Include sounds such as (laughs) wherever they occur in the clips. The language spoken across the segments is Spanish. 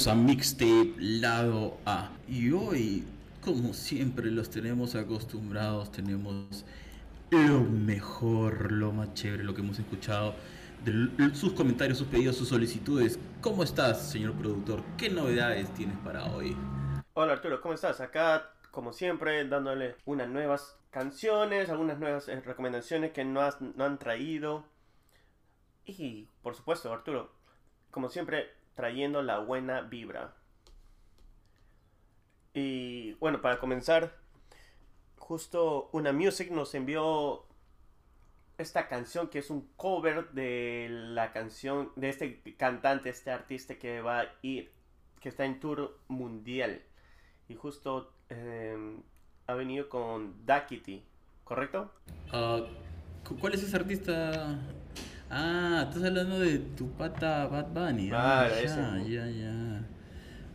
bienvenidos a Mixtape Lado A. Y hoy, como siempre los tenemos acostumbrados, tenemos lo mejor, lo más chévere, lo que hemos escuchado, de sus comentarios, sus pedidos, sus solicitudes. ¿Cómo estás, señor productor? ¿Qué novedades tienes para hoy? Hola Arturo, ¿cómo estás? Acá, como siempre, dándole unas nuevas canciones, algunas nuevas eh, recomendaciones que no, no han traído. Y, por supuesto, Arturo, como siempre, trayendo la buena vibra. Y bueno, para comenzar, justo una music nos envió esta canción que es un cover de la canción de este cantante, este artista que va a ir, que está en tour mundial. Y justo em, ha venido con Dakity, ¿correcto? Ah, ¿Cuál es ese artista? Ah, estás hablando de tu pata Bad Bunny. Ah, ya, ya, ya.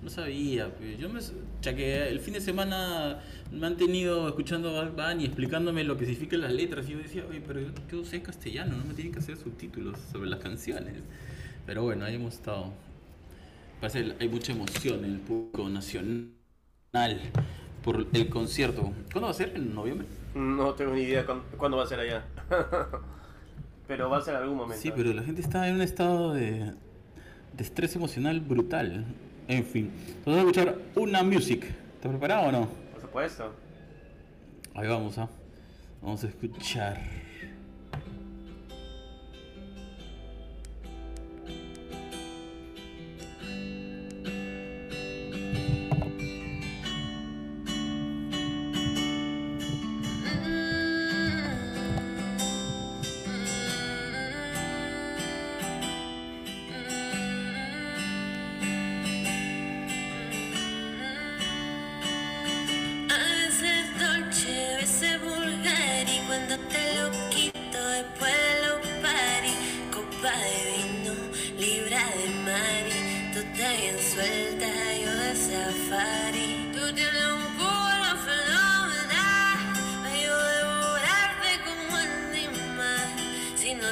No sabía, pues. Yo me. Ya que el fin de semana me han tenido escuchando Bad Bunny explicándome lo que significan las letras. Y yo decía, oye, pero yo sé castellano, no me tienen que hacer subtítulos sobre las canciones. Pero bueno, ahí hemos estado. Parece hay mucha emoción en el público nacional por el concierto. ¿Cuándo va a ser? ¿En noviembre? No tengo ni idea cuándo va a ser allá. (laughs) Pero va a ser algún momento. Sí, pero la gente está en un estado de, de estrés emocional brutal. En fin, vamos a escuchar una music. ¿Estás preparado o no? Por supuesto. Ahí vamos, ¿ah? Vamos a escuchar.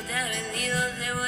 Te estar rendidos, debo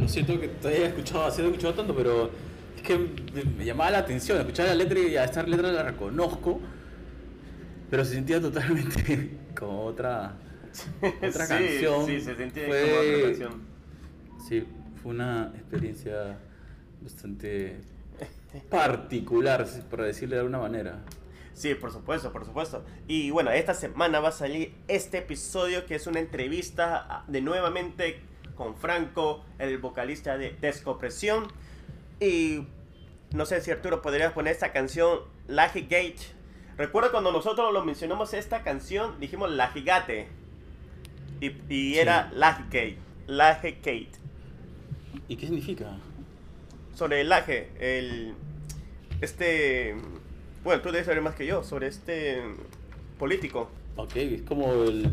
no siento que te haya escuchado, sido escuchado tanto, pero es que me, llamaba la atención, escuchar la letra y a esta letra la reconozco, pero se sentía totalmente (laughs) como otra, (laughs) otra canción. Sí, se sentía como otra canción. Sí, fue una experiencia bastante particular, por decirle de alguna manera. Sí, por supuesto, por supuesto. Y bueno, esta semana va a salir este episodio que es una entrevista de nuevamente con Franco, el vocalista de Descopresión. Y no sé si Arturo podrías poner esta canción, La Gate. Recuerda cuando nosotros lo mencionamos esta canción, dijimos La Gigate. Y, era La Gate. La Gate. ¿Y qué significa? Sobre el laje, el. Este. Bueno, tú debes saber más que yo, sobre este político. Ok, es como el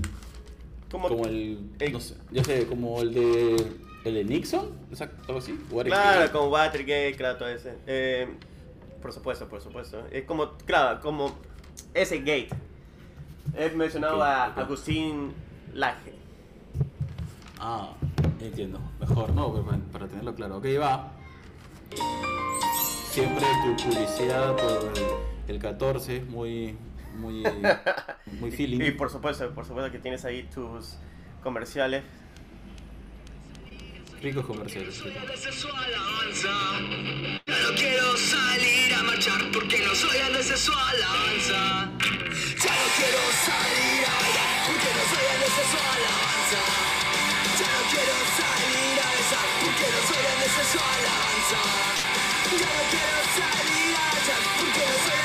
como, el, no sé, yo sé, como el de el de Nixon, exacto, algo así. Claro, como Watergate, claro, todo ese. Eh, por supuesto, por supuesto. Es como, claro, como ese gate. He mencionado a Agustín Laje. Ah, entiendo. Mejor, ¿no? Para tenerlo claro. Ok, va. Siempre tu publicidad por el, 14, muy, muy, (laughs) muy feeling. Y por supuesto, por supuesto que tienes ahí tus comerciales. Ricos comerciales. Ya no quiero salir a marchar porque no soy el de su alabanza. Ya no quiero salir a bailar porque no soy el de su alabanza. Ya no quiero salir a besar porque no soy el de su alabanza. Ya no quiero salir a bailar porque no soy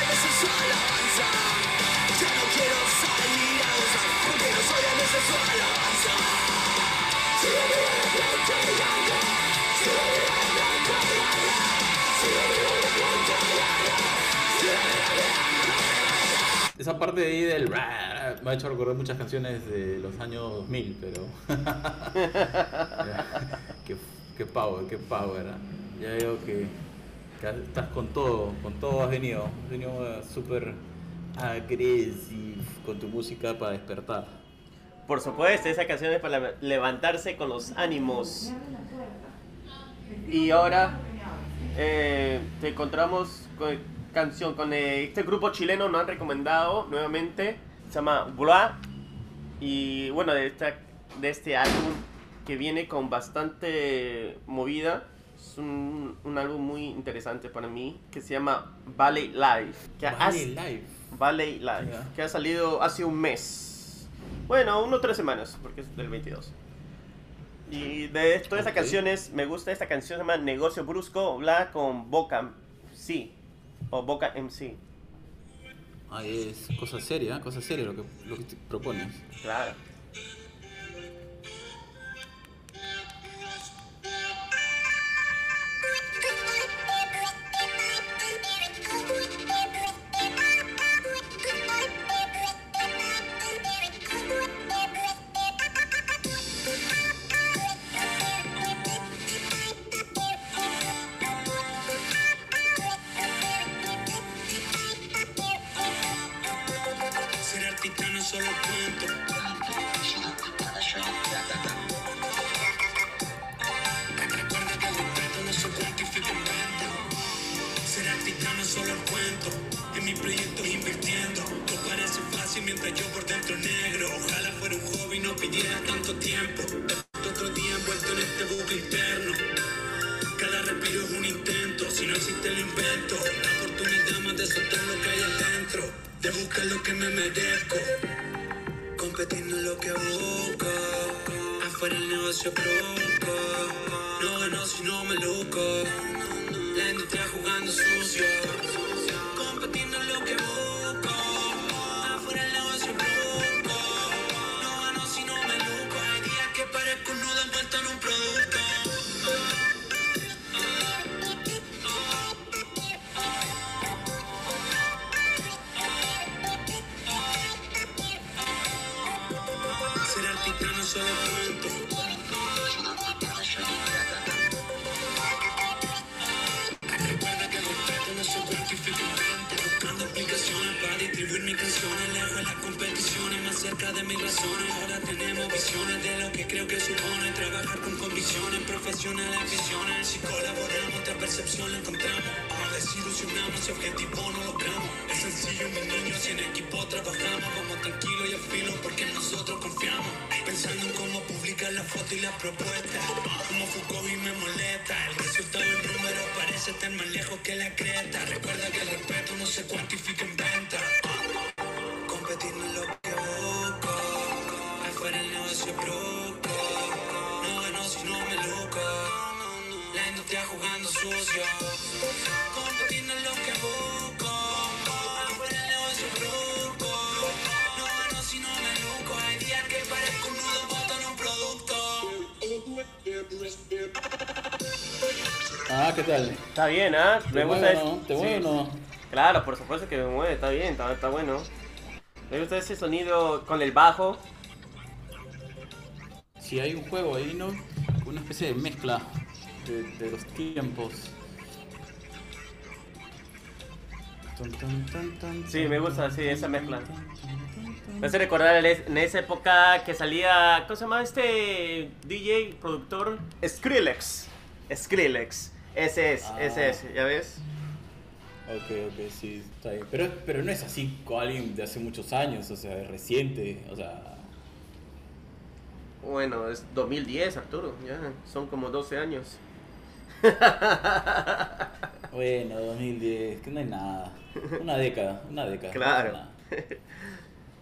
Esa parte de ahí del me ha hecho recordar muchas canciones de los años 2000, pero. (laughs) qué, power, qué power. ¿ah? Ya veo que, estás con todo, con todo has venido. Has venido súper agresivo con tu música para despertar. Por supuesto, esa canción es para levantarse con los ánimos. Y ahora eh, te encontramos con canción con eh, este grupo chileno, nos han recomendado nuevamente. Se llama Blah. Y bueno, de, esta, de este álbum que viene con bastante movida. Es un, un álbum muy interesante para mí que se llama Valley Life. Que Valley Life. Valley Life. Que ha salido hace un mes. Bueno, uno o tres semanas, porque es del 22. Y de todas esas canciones, me gusta esta canción, se llama Negocio Brusco, bla, con Boca sí, o Boca MC. Ah, es cosa seria, cosa seria lo que, lo que te propones. Claro. por dentro negro. Ojalá fuera un hobby, no pidiera tanto tiempo. Otro día envuelto en este buque interno. Cada respiro es un intento, si no existe lo invento. la oportunidad más de soltar lo que hay adentro. De buscar lo que me merezco. Competiendo lo que busco. Afuera el negocio provoca. No gano si no me loco. La industria jugando sucio. si colaboramos, otra percepción la encontramos. No desilusionamos si objetivo no logramos. Es sencillo, mis niños, si en equipo trabajamos, vamos tranquilo y afilo porque nosotros confiamos. Pensando en cómo publicar la foto y la propuesta, como Foucault y me molesta. El resultado en número parece tan más lejos que la creta. Recuerda que el respeto no se cuantifica en Ah, ¿qué tal? Está bien, ¿ah? Me gusta no? ¿Te mueve o no? Claro, por supuesto que me mueve, está bien, está, está bueno. Me gusta ese sonido con el bajo. Si hay un juego ahí, ¿no? Una especie de mezcla de, los tiempos. Sí, me gusta sí, esa mezcla. Me hace recordar en esa época que salía. ¿Cómo se llama este DJ, productor? Skrillex. Skrillex Ese es, Ah. ese es, ¿ya ves? Ok, ok, sí, está bien. Pero, pero no es así con alguien de hace muchos años, o sea, es reciente, o sea... Bueno, es 2010, Arturo, ya, son como 12 años. (laughs) Bueno, 2010, que no hay nada. Una década, una década. Claro. no. (laughs)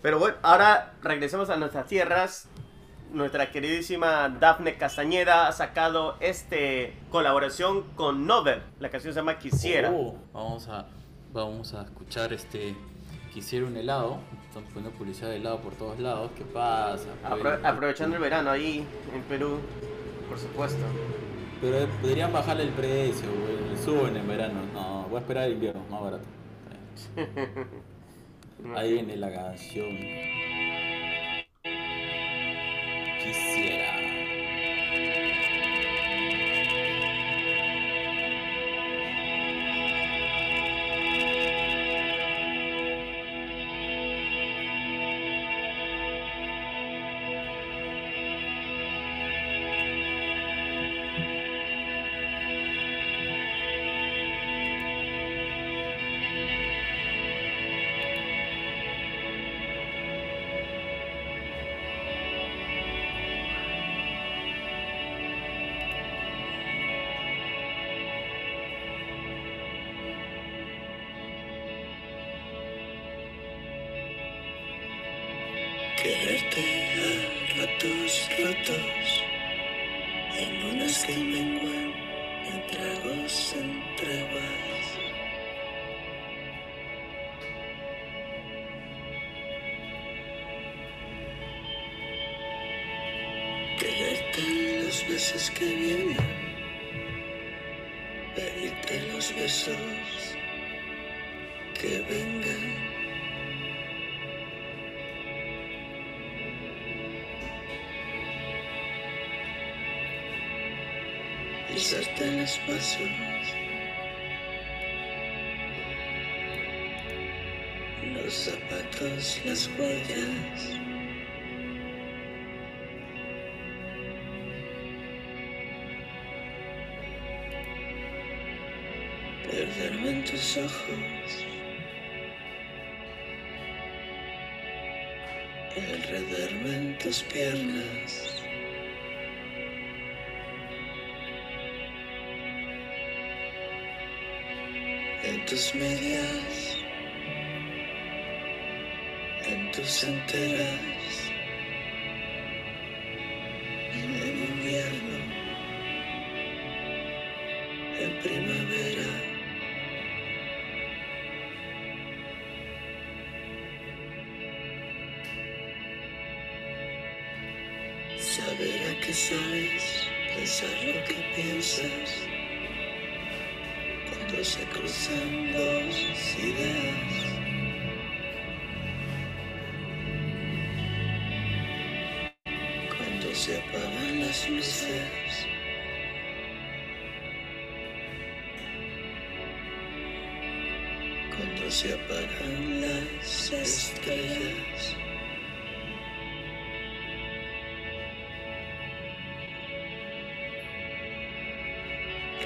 Pero bueno, ahora regresemos a nuestras tierras. Nuestra queridísima Dafne Castañeda ha sacado este colaboración con Nobel. La canción se llama Quisiera. Oh, vamos a vamos a escuchar este quisiera un helado. Están poniendo publicidad de helado por todos lados. Qué pasa Apro- aprovechando el verano ahí en Perú, por supuesto. pero podrían bajarle el precio güey, suben en verano. No voy a esperar el invierno más barato. (laughs) Ahí viene la canción quisiera rotos En unas que menguan En tragos en treguas Quererte los besos que vienen Pedirte los besos que vengan pisarte los pasos. Los zapatos, las huellas. Perderme en tus ojos. Enredarme en tus piernas. Tus medias, en tus enteras, en invierno, en primavera. Saber a qué sabes, pensar lo que piensas se cruzan dos ideas. Cuando se apagan las luces. Cuando se apagan las estrellas.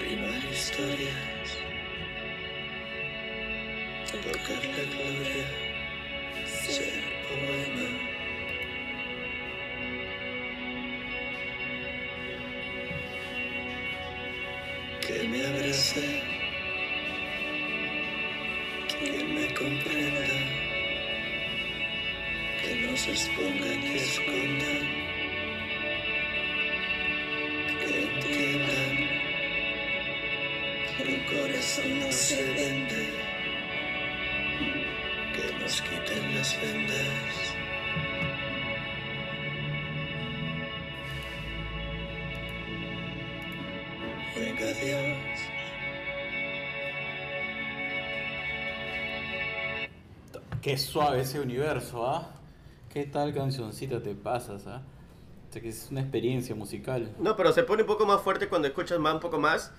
rimar historias, tocar la gloria, ser poema. Que me abrace, quien me comprenda, que no se expongan y escondan, que entiendan que un corazón no se vende, las vendas. Venga Dios, Qué suave ese universo, ¿ah? ¿Qué tal cancioncita te pasas, ah? O sea, que es una experiencia musical. No, pero se pone un poco más fuerte cuando escuchas más un poco más.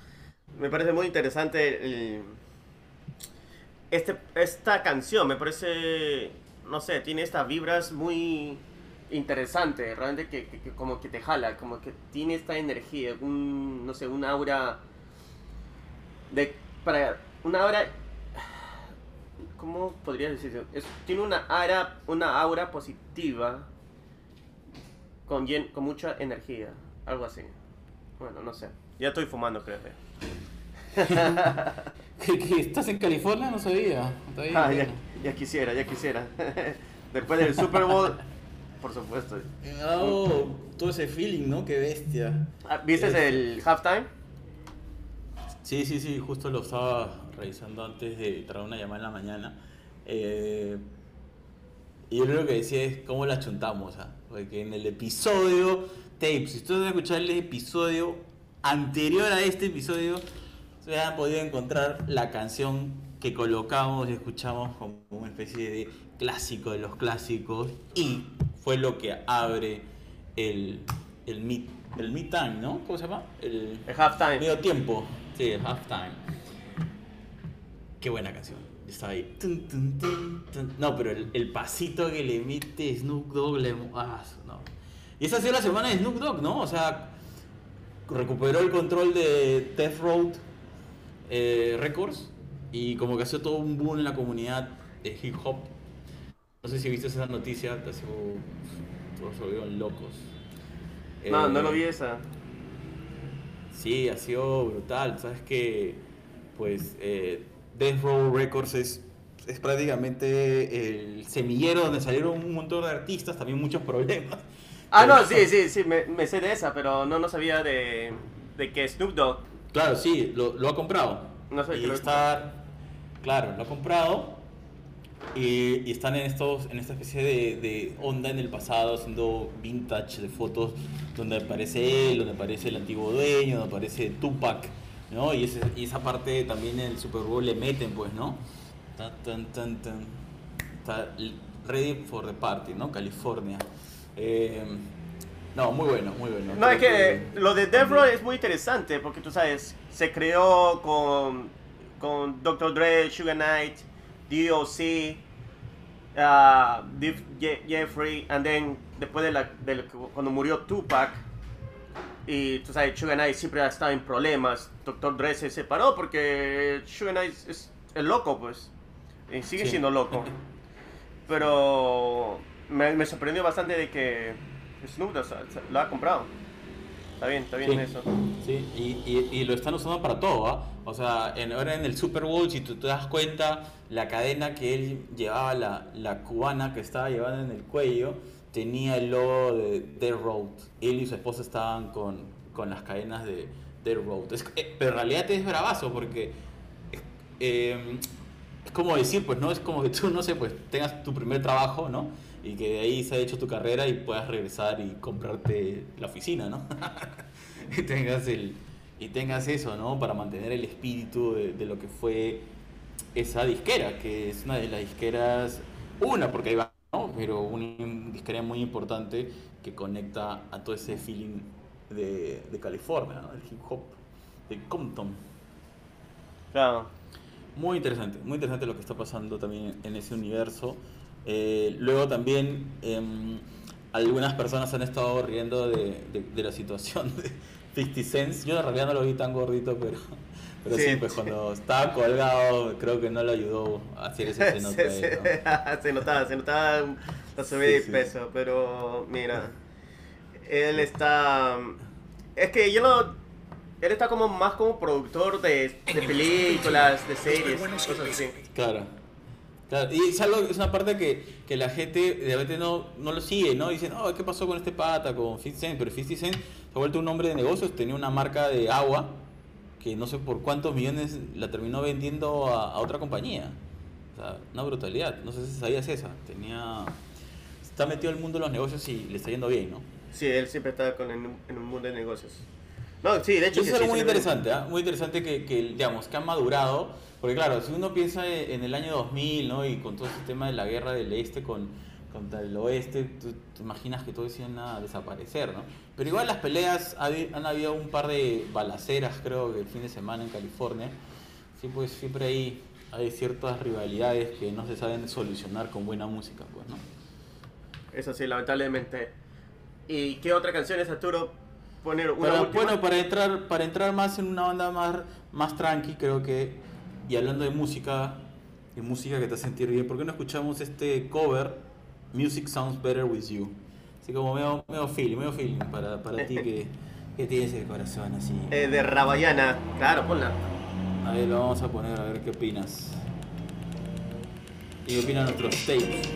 Me parece muy interesante el- este, esta canción. Me parece, no sé, tiene estas vibras muy interesantes. Realmente que, que- que como que te jala, como que tiene esta energía, un, no sé, un aura de, para una aura, ¿cómo podría decirlo? Es, tiene una aura, una aura positiva con, llen- con mucha energía, algo así. Bueno, no sé. Ya estoy fumando, creo. (laughs) ¿Qué, qué, estás en California? No sabía. Está bien, Ah, ya, quisiera, ya quisiera. (laughs) Después del Super Bowl, por supuesto. Me ha dado todo ese feeling, ¿no? Qué bestia. Ah, ¿Viste Es- el halftime? Sí, sí, sí, justo lo estaba revisando antes de traer una llamada en la mañana. Eh, y yo lo que decía es cómo la chuntamos, ¿ah? Porque en el episodio tape, si ustedes van a escuchar el episodio anterior a este episodio, se han podido encontrar la canción que colocamos y escuchamos como una especie de clásico de los clásicos y fue lo que abre el, el mid, el mid time, ¿no? ¿Cómo se llama? El, El halftime. Medio tiempo, sí, el halftime. Qué buena canción. Estaba ahí. Tun, tun, tun, tun. No, pero el, el pasito que le mete Snoop Dogg le. Ah, no. Y esa ha sido la semana de Snoop Dogg, ¿no? O sea, recuperó el control de Death Road eh, Records y como que hace todo un boom en la comunidad de hip hop. No sé si viste esa noticia, sido- todos se volvieron locos. No, Eh, no lo vi esa. Sí, ha sido brutal. Sabes que, pues, eh, Death Row Records es, es prácticamente el semillero donde salieron un montón de artistas, también muchos (laughs) problemas. Ah, Pero- no, sí, sí, sí, me, me sé de esa, pero no, no sabía de, de que Snoop Dogg. Claro, sí, lo, lo ha comprado. No sé y está, claro, lo ha comprado y, y están en estos, en esta especie de, de onda en el pasado, haciendo vintage de fotos donde aparece él, donde aparece el antiguo dueño, donde aparece Tupac, ¿no? Y, ese- y esa parte también en el Super Bowl le meten, pues, ¿no? Tan, tan, tan, tan. Está ready for the party, ¿no? California. Eh, no, muy bueno, muy bueno. No, es que lo de Death Row es muy interesante porque tú sabes, se creó con, con Dr. Dre, Sugar Knight, D.O.C., uh, Jeffrey, and then después de, la, de la- cuando murió Tupac, y tú sabes, Sugar Knight siempre ha estado en problemas. Dr. Dre se separó porque Sugar Knight es el loco, pues. Y sigue Sí. siendo loco. (laughs) Pero me, me sorprendió bastante de que Snoop lo ha comprado. Está bien, está bien Sí. eso. Sí, y, y- y lo están usando para todo, ¿ah? O sea, en, ahora en el Super Bowl, si tú te das cuenta, la cadena que él llevaba, la, la cubana que estaba llevando en el cuello, tenía el logo de Dead Road. Él y su esposa estaban con, con las cadenas de Dead Road. Es- eh, pero en realidad es bravazo porque eh, es como decir, pues, ¿no? Es como que tú, no sé, pues tengas tu primer trabajo, ¿no? Y que de ahí se ha hecho tu carrera y puedas regresar y comprarte la oficina, ¿no? (laughs) y tengas el y tengas eso, ¿no? Para mantener el espíritu de, de lo que fue esa disquera, que es una de las disqueras, una porque ahí va, ¿no? Pero una disquera muy importante que conecta a todo ese feeling de, de California, ¿no? El hip hop de Compton. Claro. Muy interesante, muy interesante lo que está pasando también en ese universo. Eh, luego también em, algunas personas han estado riendo de, de- de la situación de 50 Cent. Yo en realidad no lo vi tan gordito, pero, (laughs) pero sí, Sí, pues sí. cuando estaba colgado creo que no le ayudó a hacer ese seno se, se- se notaba, se notaba la subida de sí. peso, pero mira, él está... Es que yo no... Él está como más como productor de, de películas, de series, cosas así. Claro. Claro, y es, algo, es una parte que, que la gente de repente no, no lo sigue, ¿no? Dicen, oh, ¿qué pasó con este pata, con 50 Cent? Pero 50 Cent se ha vuelto un hombre de negocios, tenía una marca de agua que no sé por cuántos millones la terminó vendiendo a, a otra compañía. O sea, una brutalidad. No sé si sabías esa. Tenía... Está metido en el mundo de los negocios y le está yendo bien, ¿no? Sí, él siempre está con, en, en un mundo de negocios. No, sí, de hecho... Eso es algo sí, muy interesante, ¿ah? muy interesante que, que, digamos, que han madurado, porque claro, si uno piensa en el año 2000, ¿no? Y con todo ese tema de la guerra del este con, contra el oeste, tú te imaginas que todo eso iba a desaparecer, ¿no? Pero igual las peleas, han habido un par de balaceras, creo que el fin de semana en California, sí, pues siempre hay, hay ciertas rivalidades que no se saben solucionar con buena música, pues, ¿no? Eso sí, lamentablemente. ¿Y qué otra canción es, Arturo? Poner una Para- última. bueno, para entrar, para entrar más en una onda más, más tranqui, creo que, y hablando de música, de música que te hace sentir bien, ¿por qué no escuchamos este cover, Music Sounds Better With You? Así como medio, medio feeling, medio feeling para, para ti que, (laughs) que tienes el corazón así. Eh, de Rabayana. Claro, ponla. Ahí lo vamos a poner a ver qué opinas. Y qué opinan nuestros tapes.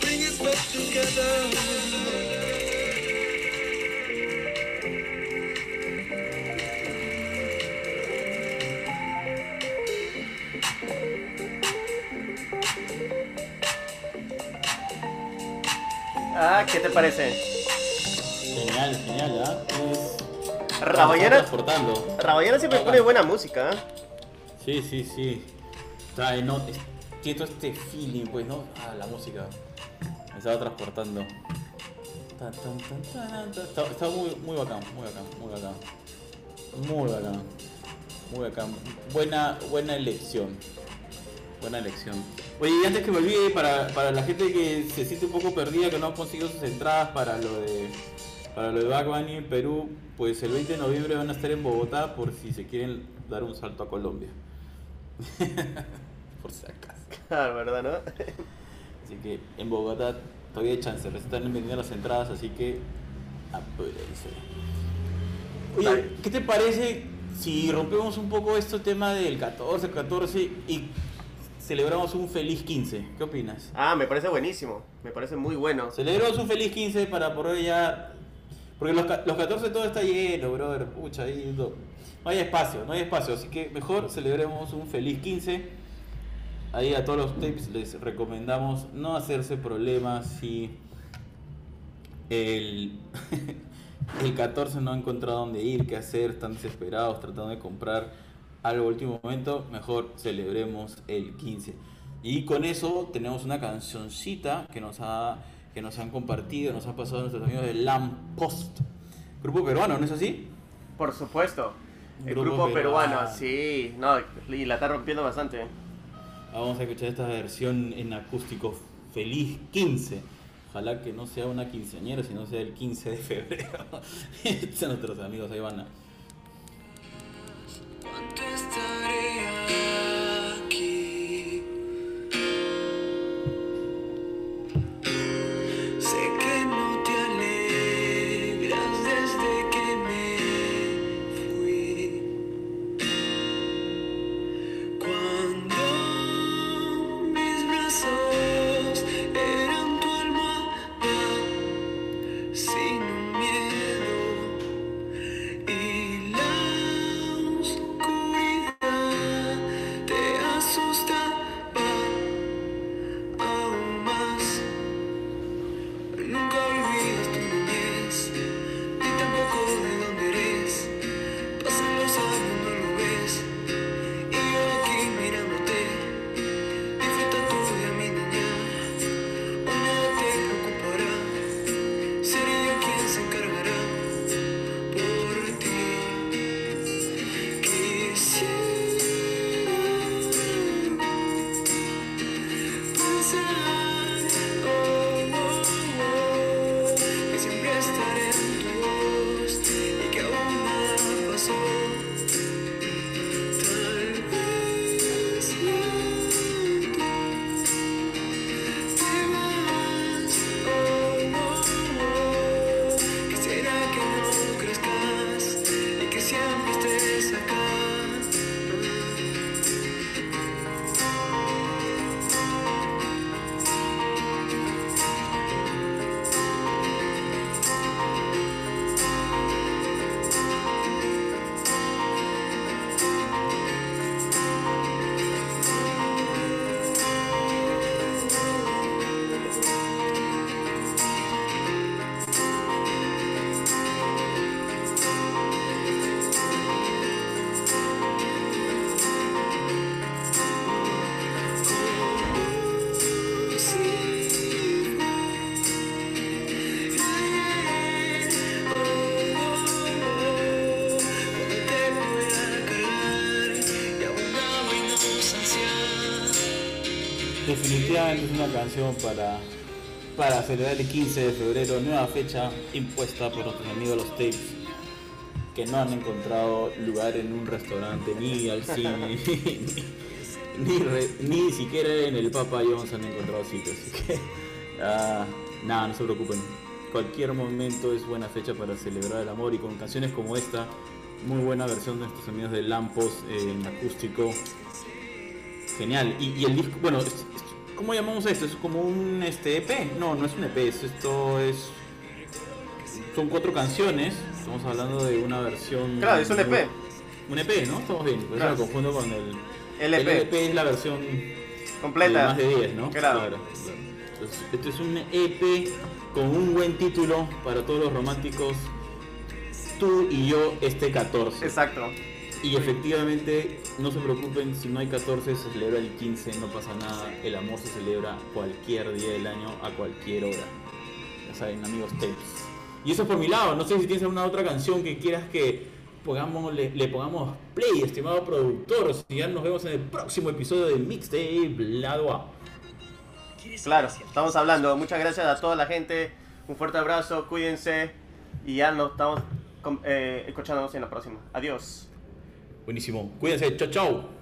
Bring us both together. Ah, ¿qué te parece? Genial, genial, ¿ah? Es- Rabayana, está transportando. Rabayana siempre pone buena música. ¿eh? Sí, sí, sí. Trae, no, tiene este feeling, pues, ¿no? Ah, la música. Me estaba transportando. Tan, tan, tan. Está, muy, muy bacán, muy bacán, muy bacán. Muy bacán. Muy bacán. Buena, buena elección. Buena elección. Oye, y antes que me olvide, para, para la gente que se siente un poco perdida, que no ha conseguido sus entradas para lo de para lo de Bad Bunny en Perú, pues el 20 de noviembre van a estar en Bogotá por si se quieren dar un salto a Colombia. (laughs) por si acaso. Claro, ¿verdad, no? Así que en Bogotá todavía hay chance, se están vendiendo las entradas, así que apúrense. Oye. ¿qué te parece si rompemos un poco este tema del 14, 14 y celebramos un feliz 15? ¿Qué opinas? Ah, me parece buenísimo. Me parece muy bueno. Celebramos un feliz 15 para poder ya... Porque los, los 14 todo está lleno, brother. Pucha, ahí no, no hay espacio, no hay espacio. Así que mejor celebremos un feliz 15. Ahí a todos los tapes les recomendamos no hacerse problemas si el, (laughs) el 14 no ha encontrado dónde ir, qué hacer, están desesperados tratando de comprar algo último momento. Mejor celebremos el 15. Y con eso tenemos una cancioncita que nos, ha, que nos han compartido, nos han pasado nuestros amigos de Lamp Post. Grupo peruano, ¿no es así? Por supuesto. El Grupo grupo, peruano, peruano. sí. No, y la está rompiendo bastante. Vamos a escuchar esta versión en acústico Feliz 15. Ojalá que no sea una quinceañera, sino sea el 15 de febrero. (laughs) Estos son nuestros amigos, ahí van. a- Sim. Definitivamente es una canción para, para celebrar el 15 de febrero, nueva fecha impuesta por nuestros amigos los tapes que no han encontrado lugar en un restaurante ni al cine (laughs) ni, ni, siquiera en el Papa John's han encontrado sitio así que ah, nada no se preocupen cualquier momento es buena fecha para celebrar el amor y con canciones como esta muy buena versión de nuestros amigos de Lampos en acústico Genial. Y, el disco, bueno, ¿cómo llamamos esto? ¿Es como un este, EP? No, no es un EP, esto es... Son cuatro canciones, estamos hablando de una versión... Claro, es un EP. Un EP, ¿no? Estamos bien, por eso lo confundo con el... El EP. El EP es la versión... Completa. De más de 10, ¿no? Claro. claro, este es un EP con un buen título para todos los románticos. Tú y yo este 14. Exacto. Y efectivamente, no se preocupen, si no hay 14 se celebra el 15, no pasa nada. El amor se celebra cualquier día del año, a cualquier hora. Ya saben, amigos tapes. Y eso es por mi lado, no sé si tienes alguna otra canción que quieras que pongamos, le, pongamos play, estimado productor. Si ya nos vemos en el próximo episodio de Mixtape Lado A. Claro, estamos hablando. Muchas gracias a toda la gente. Un fuerte abrazo, cuídense. Y ya nos estamos eh, escuchándonos en la próxima. Adiós. Buenísimo. Cuídense. Chao, chao.